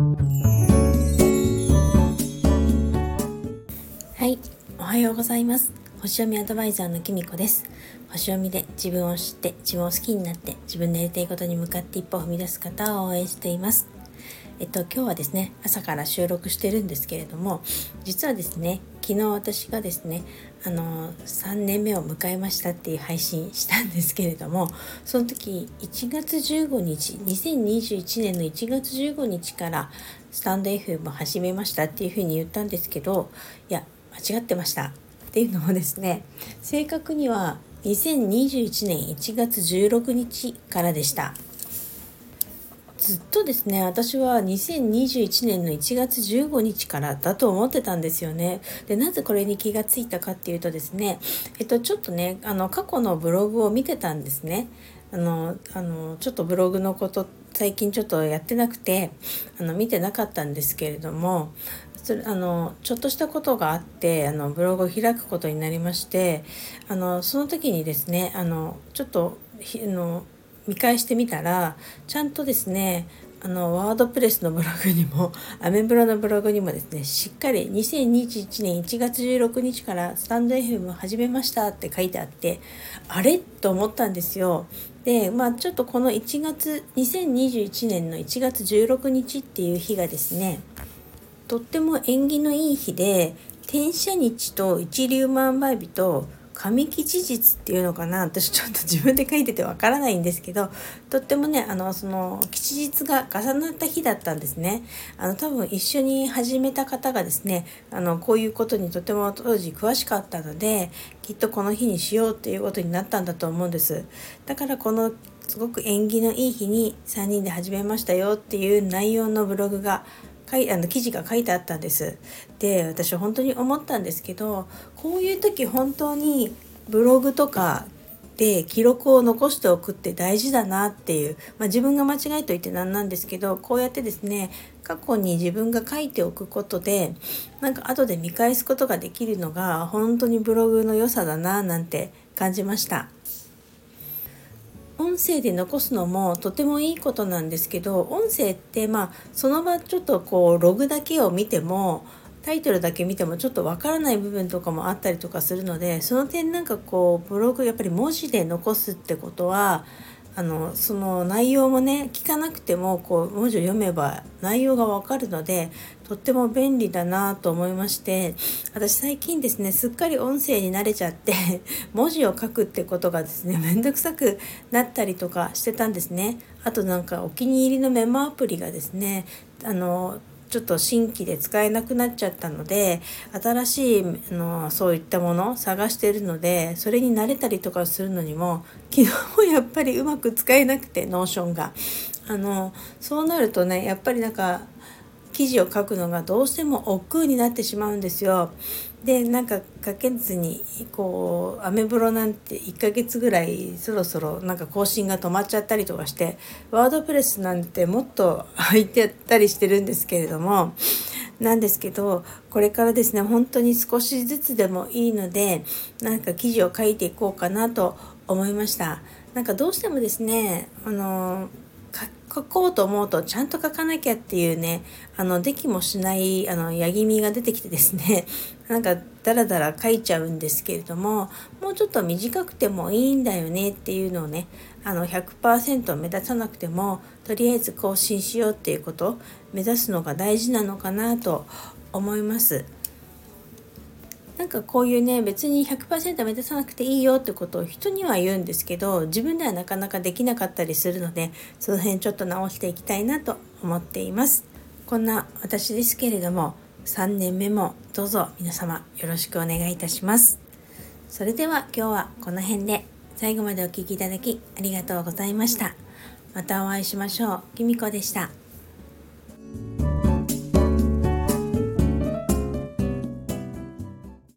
はいおはようございます。星読みアドバイザーのきみこです。星読みで自分を知って自分を好きになって自分のやりたいことに向かって一歩踏み出す方を応援しています。えっと、今日はですね朝から収録してるんですけれども実はですね昨日私がですねあの3年目を迎えましたっていう配信したんですけれどもその時1月15日2021年の1月15日からスタンド FM を始めましたっていうふうに言ったんですけどいや間違ってましたっていうのもですね正確には2021年1月16日からでした。ずっとですね私は2021年の1月15日からだと思ってたんですよね。でなぜこれに気がついたかっていうとですねえっとちょっとねあの過去のブログを見てたんですね。あのあのちょっとブログのこと最近ちょっとやってなくてあの見てなかったんですけれどもそれあのちょっとしたことがあってあのブログを開くことになりましてあのその時にですねあのちょっとあの見返してみたらちゃんとですねあのワードプレスのブログにも アメブロのブログにもですねしっかり2021年1月16日からスタンド FM を始めましたって書いてあってあれ？と思ったんですよ。でまあちょっとこの1月2021年の1月16日っていう日がですねとっても縁起のいい日で転写日と一粒万倍日と神吉日っていうのかな？私ちょっと自分で書いててわからないんですけどとってもねあのその吉日が重なった日だったんですね。あの多分一緒に始めた方がですねあのこういうことにとても当時詳しかったのできっとこの日にしようっていうことになったんだと思うんです。だからこのすごく縁起のいい日に3人で始めましたよっていう内容のブログがかいあの記事が書いてあったんです。で私本当に思ったんですけどこういう時本当にブログとかで記録を残しておくって大事だなっていう、まあ、自分が間違いと言ってなんなんですけどこうやってですね過去に自分が書いておくことでなんか後で見返すことができるのが本当にブログの良さだななんて感じました。音声で残すのもとてもいいことなんですけど音声ってまあその場ちょっとこうログだけを見てもタイトルだけ見てもちょっとわからない部分とかもあったりとかするのでその点なんかこうブログやっぱり文字で残すってことはあのその内容もね聞かなくてもこう文字を読めば内容がわかるのでとっても便利だなと思いまして私最近ですねすっかり音声に慣れちゃって 文字を書くってことがですねめんどくさくなったりとかしてたんですね。あとなんかお気に入りのメモアプリがですねあのちょっと新規で使えなくなっちゃったので新しいあのそういったもの探してるのでそれに慣れたりとかするのにも昨日もやっぱりうまく使えなくて Notion が。あのそうなるとねやっぱりなんか記事を書くのがどうしても億劫になってしまうんですよ。でなんか書けずにこうアメブロなんて1ヶ月ぐらいそろそろなんか更新が止まっちゃったりとかしてワードプレスなんてもっと 入ってたりしてるんですけれどもなんですけどこれからですね本当に少しずつでもいいのでなんか記事を書いていこうかなと思いました。なんかどうしてもですねあの書こうと思うとちゃんと書かなきゃっていうねあのできもしないあのやぎみが出てきてですね なんかダラダラ書いちゃうんですけれどももうちょっと短くてもいいんだよねっていうのをねあの100%目立たなくてもとりあえず更新しようっていうことを目指すのが大事なのかなと思います。なんかこういうね別に100%目指さなくていいよってことを人には言うんですけど自分ではなかなかできなかったりするのでその辺ちょっと直していきたいなと思っています。こんな私ですけれども3年目もどうぞ皆様よろしくお願いいたします。それでは今日はこの辺で最後までお聴きいただきありがとうございました。またお会いしましょう。きみこでした。